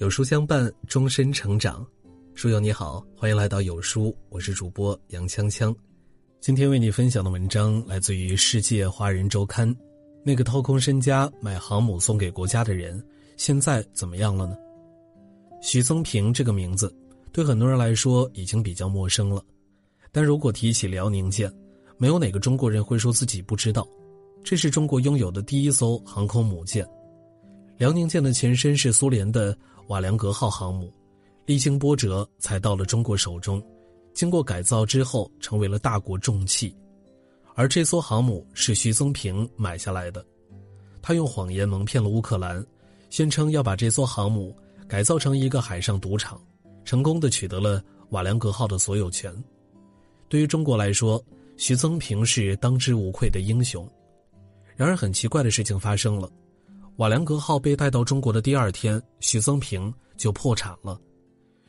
有书相伴，终身成长。书友你好，欢迎来到有书，我是主播杨锵锵。今天为你分享的文章来自于《世界华人周刊》。那个掏空身家买航母送给国家的人，现在怎么样了呢？徐增平这个名字，对很多人来说已经比较陌生了。但如果提起辽宁舰，没有哪个中国人会说自己不知道。这是中国拥有的第一艘航空母舰。辽宁舰的前身是苏联的。瓦良格号航母历经波折才到了中国手中，经过改造之后成为了大国重器，而这艘航母是徐增平买下来的，他用谎言蒙骗了乌克兰，宣称要把这艘航母改造成一个海上赌场，成功的取得了瓦良格号的所有权。对于中国来说，徐增平是当之无愧的英雄。然而，很奇怪的事情发生了。瓦良格号被带到中国的第二天，徐增平就破产了。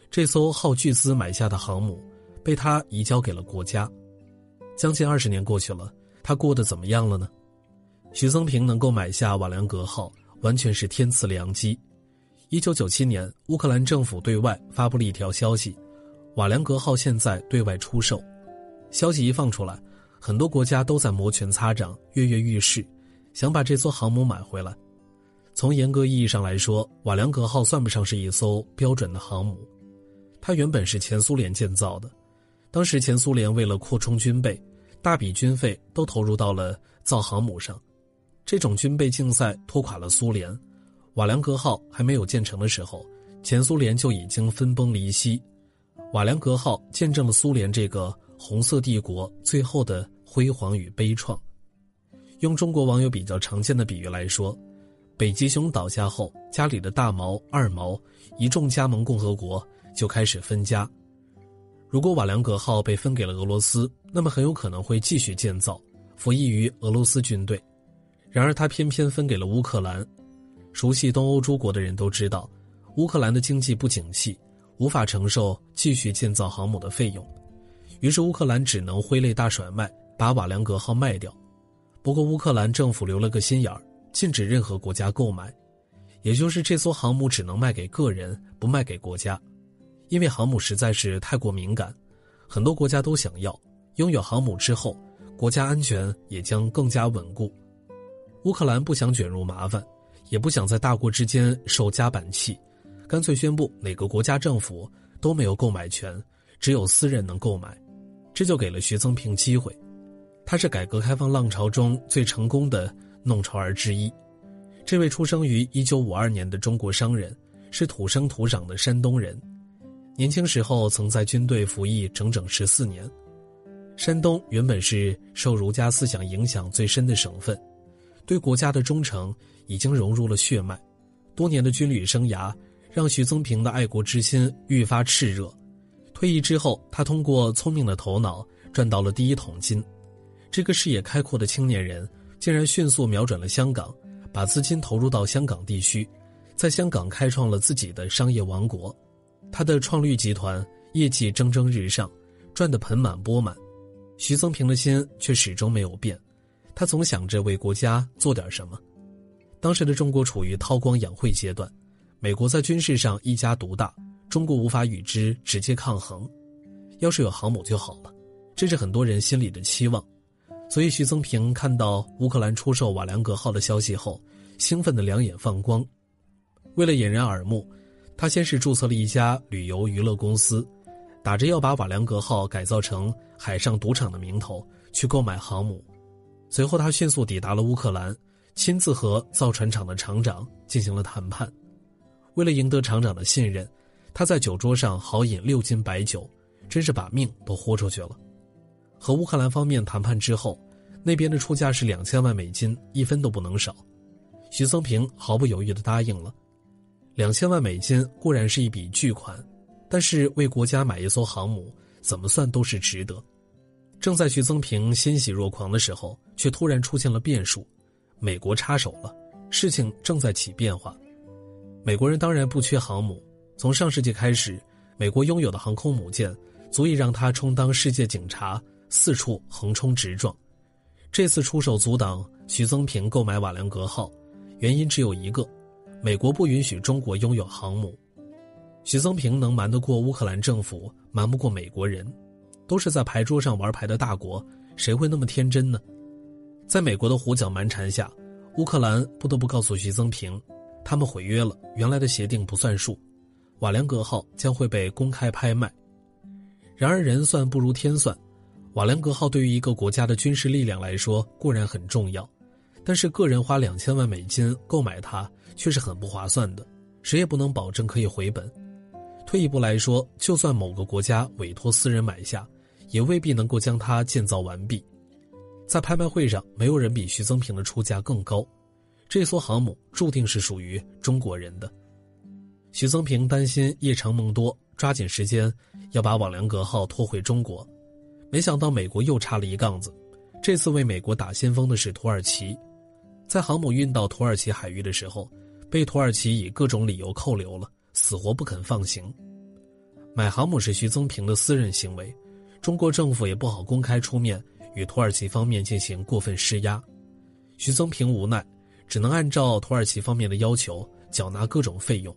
这艘耗巨资买下的航母，被他移交给了国家。将近二十年过去了，他过得怎么样了呢？徐增平能够买下瓦良格号，完全是天赐良机。一九九七年，乌克兰政府对外发布了一条消息：瓦良格号现在对外出售。消息一放出来，很多国家都在摩拳擦掌、跃跃欲试，想把这艘航母买回来。从严格意义上来说，瓦良格号算不上是一艘标准的航母，它原本是前苏联建造的。当时前苏联为了扩充军备，大笔军费都投入到了造航母上。这种军备竞赛拖垮了苏联。瓦良格号还没有建成的时候，前苏联就已经分崩离析。瓦良格号见证了苏联这个红色帝国最后的辉煌与悲怆。用中国网友比较常见的比喻来说。北极熊倒下后，家里的大毛、二毛，一众加盟共和国就开始分家。如果瓦良格号被分给了俄罗斯，那么很有可能会继续建造，服役于俄罗斯军队。然而，他偏偏分给了乌克兰。熟悉东欧诸国的人都知道，乌克兰的经济不景气，无法承受继续建造航母的费用，于是乌克兰只能挥泪大甩卖，把瓦良格号卖掉。不过，乌克兰政府留了个心眼儿。禁止任何国家购买，也就是这艘航母只能卖给个人，不卖给国家，因为航母实在是太过敏感，很多国家都想要。拥有航母之后，国家安全也将更加稳固。乌克兰不想卷入麻烦，也不想在大国之间受夹板气，干脆宣布哪个国家政府都没有购买权，只有私人能购买，这就给了徐增平机会。他是改革开放浪潮中最成功的。弄潮儿之一，这位出生于一九五二年的中国商人，是土生土长的山东人。年轻时候曾在军队服役整整十四年。山东原本是受儒家思想影响最深的省份，对国家的忠诚已经融入了血脉。多年的军旅生涯让徐增平的爱国之心愈发炽热。退役之后，他通过聪明的头脑赚到了第一桶金。这个视野开阔的青年人。竟然迅速瞄准了香港，把资金投入到香港地区，在香港开创了自己的商业王国。他的创绿集团业绩蒸蒸日上，赚得盆满钵满。徐增平的心却始终没有变，他总想着为国家做点什么。当时的中国处于韬光养晦阶段，美国在军事上一家独大，中国无法与之直接抗衡。要是有航母就好了，这是很多人心里的期望。所以，徐增平看到乌克兰出售瓦良格号的消息后，兴奋的两眼放光。为了引人耳目，他先是注册了一家旅游娱乐公司，打着要把瓦良格号改造成海上赌场的名头去购买航母。随后，他迅速抵达了乌克兰，亲自和造船厂的厂长进行了谈判。为了赢得厂长的信任，他在酒桌上豪饮六斤白酒，真是把命都豁出去了。和乌克兰方面谈判之后，那边的出价是两千万美金，一分都不能少。徐增平毫不犹豫地答应了。两千万美金固然是一笔巨款，但是为国家买一艘航母，怎么算都是值得。正在徐增平欣喜若狂的时候，却突然出现了变数，美国插手了，事情正在起变化。美国人当然不缺航母，从上世纪开始，美国拥有的航空母舰足以让他充当世界警察。四处横冲直撞，这次出手阻挡徐增平购买瓦良格号，原因只有一个：美国不允许中国拥有航母。徐增平能瞒得过乌克兰政府，瞒不过美国人，都是在牌桌上玩牌的大国，谁会那么天真呢？在美国的胡搅蛮缠下，乌克兰不得不告诉徐增平，他们毁约了，原来的协定不算数，瓦良格号将会被公开拍卖。然而人算不如天算，瓦良格号对于一个国家的军事力量来说固然很重要，但是个人花两千万美金购买它却是很不划算的，谁也不能保证可以回本。退一步来说，就算某个国家委托私人买下，也未必能够将它建造完毕。在拍卖会上，没有人比徐增平的出价更高。这艘航母注定是属于中国人的。徐增平担心夜长梦多，抓紧时间要把“瓦良格号”拖回中国。没想到美国又插了一杠子，这次为美国打先锋的是土耳其。在航母运到土耳其海域的时候，被土耳其以各种理由扣留了。死活不肯放行，买航母是徐增平的私人行为，中国政府也不好公开出面与土耳其方面进行过分施压，徐增平无奈，只能按照土耳其方面的要求缴纳各种费用，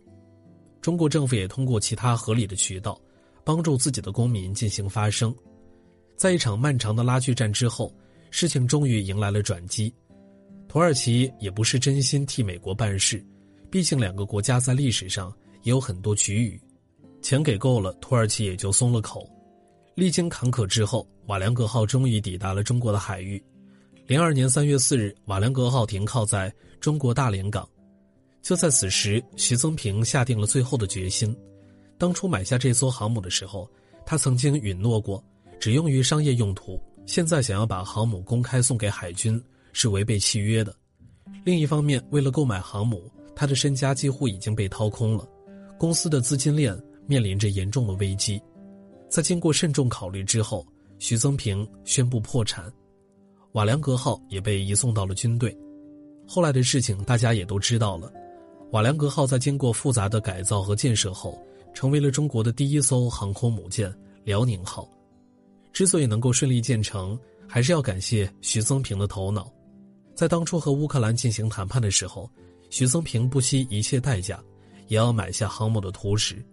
中国政府也通过其他合理的渠道，帮助自己的公民进行发声，在一场漫长的拉锯战之后，事情终于迎来了转机，土耳其也不是真心替美国办事，毕竟两个国家在历史上。也有很多局域，钱给够了，土耳其也就松了口。历经坎坷之后，瓦良格号终于抵达了中国的海域。零二年三月四日，瓦良格号停靠在中国大连港。就在此时，徐增平下定了最后的决心。当初买下这艘航母的时候，他曾经允诺过只用于商业用途。现在想要把航母公开送给海军，是违背契约的。另一方面，为了购买航母，他的身家几乎已经被掏空了。公司的资金链面临着严重的危机，在经过慎重考虑之后，徐增平宣布破产，瓦良格号也被移送到了军队。后来的事情大家也都知道了，瓦良格号在经过复杂的改造和建设后，成为了中国的第一艘航空母舰“辽宁号”。之所以能够顺利建成，还是要感谢徐增平的头脑。在当初和乌克兰进行谈判的时候，徐增平不惜一切代价。也要买下航母的图纸，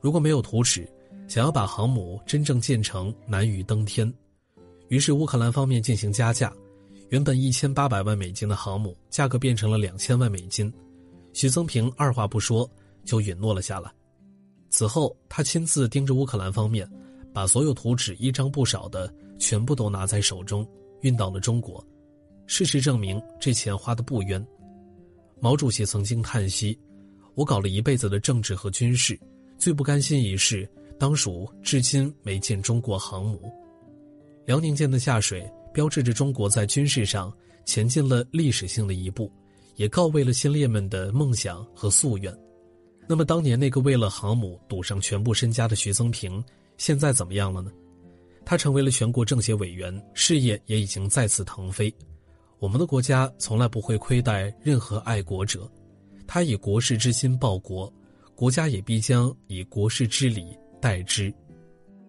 如果没有图纸，想要把航母真正建成难于登天。于是乌克兰方面进行加价，原本一千八百万美金的航母价格变成了两千万美金。徐增平二话不说就允诺了下来。此后，他亲自盯着乌克兰方面，把所有图纸一张不少的全部都拿在手中，运到了中国。事实证明，这钱花的不冤。毛主席曾经叹息。我搞了一辈子的政治和军事，最不甘心一事，当属至今没见中国航母。辽宁舰的下水，标志着中国在军事上前进了历史性的一步，也告慰了先烈们的梦想和夙愿。那么，当年那个为了航母赌上全部身家的徐增平，现在怎么样了呢？他成为了全国政协委员，事业也已经再次腾飞。我们的国家从来不会亏待任何爱国者。他以国士之心报国，国家也必将以国士之礼待之。